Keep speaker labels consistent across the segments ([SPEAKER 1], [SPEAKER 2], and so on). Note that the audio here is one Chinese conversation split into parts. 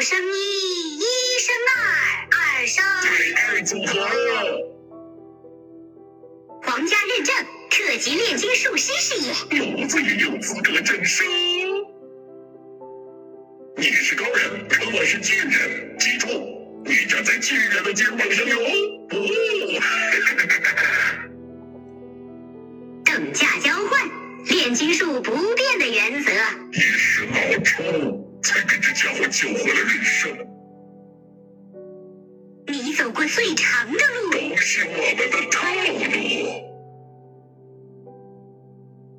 [SPEAKER 1] 生一，一生二，二生
[SPEAKER 2] 二组合。
[SPEAKER 1] 皇家认证特级炼金术师是
[SPEAKER 2] 也，有罪也有资格证书。你是高人，可我是贱人，记住，你站在贱人的肩膀上哟。不，
[SPEAKER 1] 等价交换，炼金术不变的原则。
[SPEAKER 2] 一时脑抽，才跟这家伙救回了人生。
[SPEAKER 1] 你走过最长的路，
[SPEAKER 2] 都是我们的套路。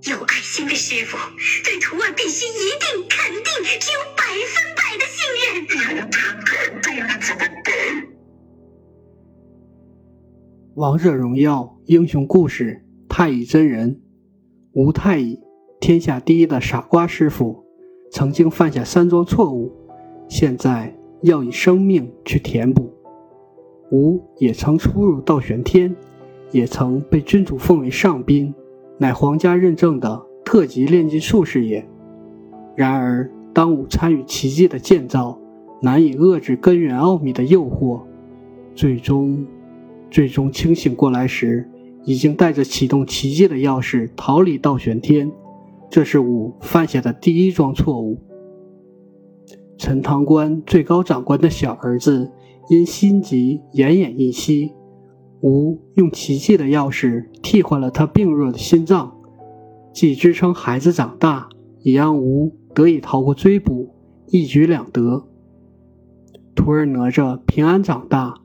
[SPEAKER 1] 有爱心的师傅对徒儿必须一定肯定，只有百分百的信
[SPEAKER 2] 任。有点感动了，怎么办？
[SPEAKER 3] 王者荣耀英雄故事：太乙真人。吴太乙，天下第一的傻瓜师傅，曾经犯下三桩错误，现在要以生命去填补。吾也曾出入道玄天，也曾被君主奉为上宾，乃皇家认证的特级炼金术士也。然而，当吾参与奇迹的建造，难以遏制根源奥秘的诱惑，最终，最终清醒过来时。已经带着启动奇迹的钥匙逃离道玄天，这是吾犯下的第一桩错误。陈塘关最高长官的小儿子因心急奄奄一息，吾用奇迹的钥匙替换了他病弱的心脏，既支撑孩子长大，也让吾得以逃过追捕，一举两得。徒儿哪吒平安长大，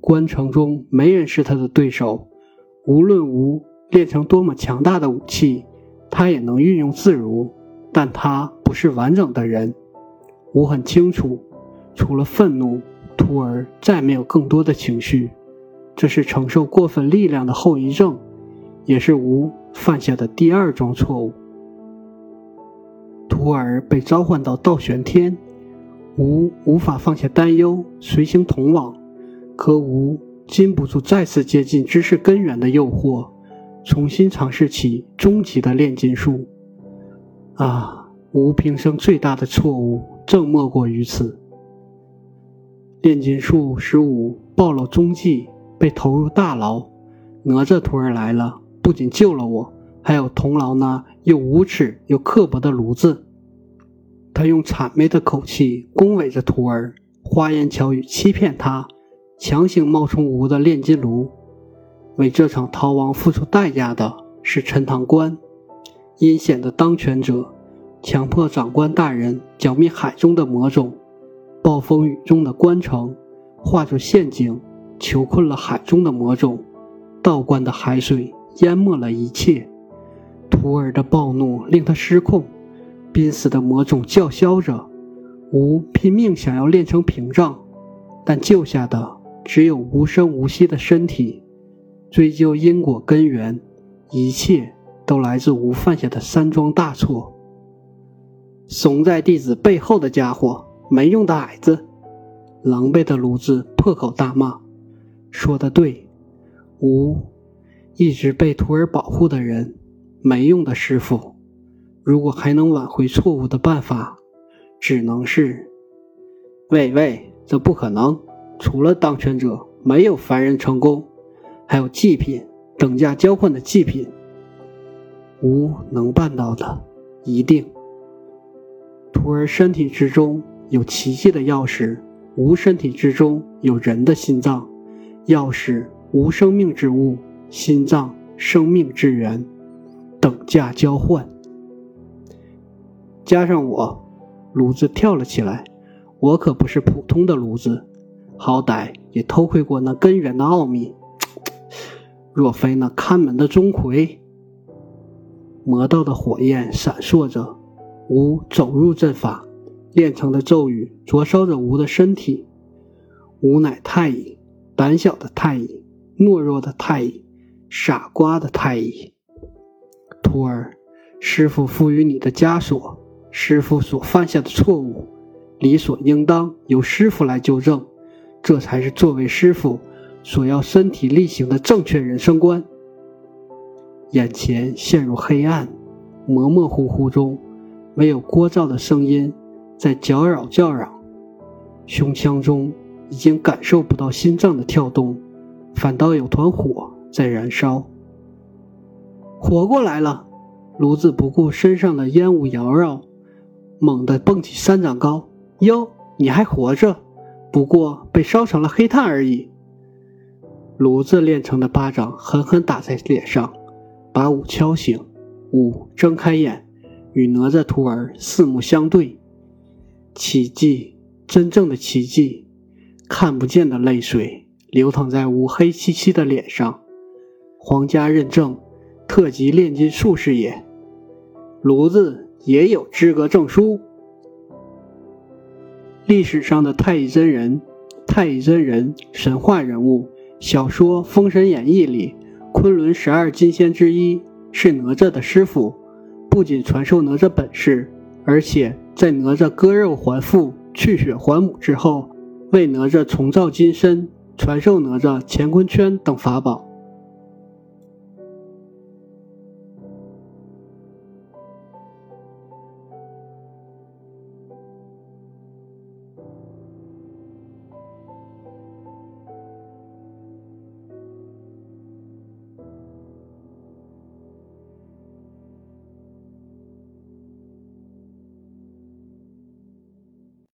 [SPEAKER 3] 关城中没人是他的对手。无论吴练成多么强大的武器，他也能运用自如，但他不是完整的人。我很清楚，除了愤怒，徒儿再没有更多的情绪。这是承受过分力量的后遗症，也是吾犯下的第二桩错误。徒儿被召唤到倒悬天，吾无法放下担忧，随行同往。可吾。禁不住再次接近知识根源的诱惑，重新尝试起终极的炼金术。啊，吾平生最大的错误，正莫过于此。炼金术使吾暴露踪迹，被投入大牢。哪吒徒儿来了，不仅救了我，还有同牢那又无耻又刻薄的炉子。他用谄媚的口气恭维着徒儿，花言巧语欺骗他。强行冒充吴的炼金炉，为这场逃亡付出代价的是陈塘关，阴险的当权者，强迫长官大人剿灭海中的魔种，暴风雨中的关城，画出陷阱，囚困了海中的魔种，道观的海水淹没了一切。徒儿的暴怒令他失控，濒死的魔种叫嚣着，吴拼命想要炼成屏障，但救下的。只有无声无息的身体，追究因果根源，一切都来自吴犯下的三桩大错。怂在弟子背后的家伙，没用的矮子！狼狈的炉子破口大骂：“说的对，吴一直被徒儿保护的人，没用的师傅。如果还能挽回错误的办法，只能是……喂喂，这不可能！”除了当权者，没有凡人成功。还有祭品，等价交换的祭品，吾能办到的，一定。徒儿身体之中有奇迹的钥匙，吾身体之中有人的心脏。钥匙无生命之物，心脏生命之源，等价交换。加上我，炉子跳了起来。我可不是普通的炉子。好歹也偷窥过那根源的奥秘，若非那看门的钟馗，魔道的火焰闪烁着，吾走入阵法，炼成的咒语灼烧着吾的身体。吾乃太乙，胆小的太乙，懦弱的太乙，傻瓜的太乙。徒儿，师傅赋予你的枷锁，师傅所犯下的错误，理所应当由师傅来纠正。这才是作为师傅所要身体力行的正确人生观。眼前陷入黑暗，模模糊糊中，没有聒噪的声音在搅扰叫嚷。胸腔中已经感受不到心脏的跳动，反倒有团火在燃烧。活过来了！炉子不顾身上的烟雾缭绕，猛地蹦起三丈高。哟，你还活着？不过被烧成了黑炭而已。炉子练成的巴掌狠狠打在脸上，把五敲醒。五睁开眼，与哪吒徒儿四目相对。奇迹，真正的奇迹！看不见的泪水流淌在五黑漆漆的脸上。皇家认证，特级炼金术士也。炉子也有资格证书。历史上的太乙真人，太乙真人神话人物，小说《封神演义》里昆仑十二金仙之一，是哪吒的师傅。不仅传授哪吒本事，而且在哪吒割肉还父、去血还母之后，为哪吒重造金身，传授哪吒乾坤圈等法宝。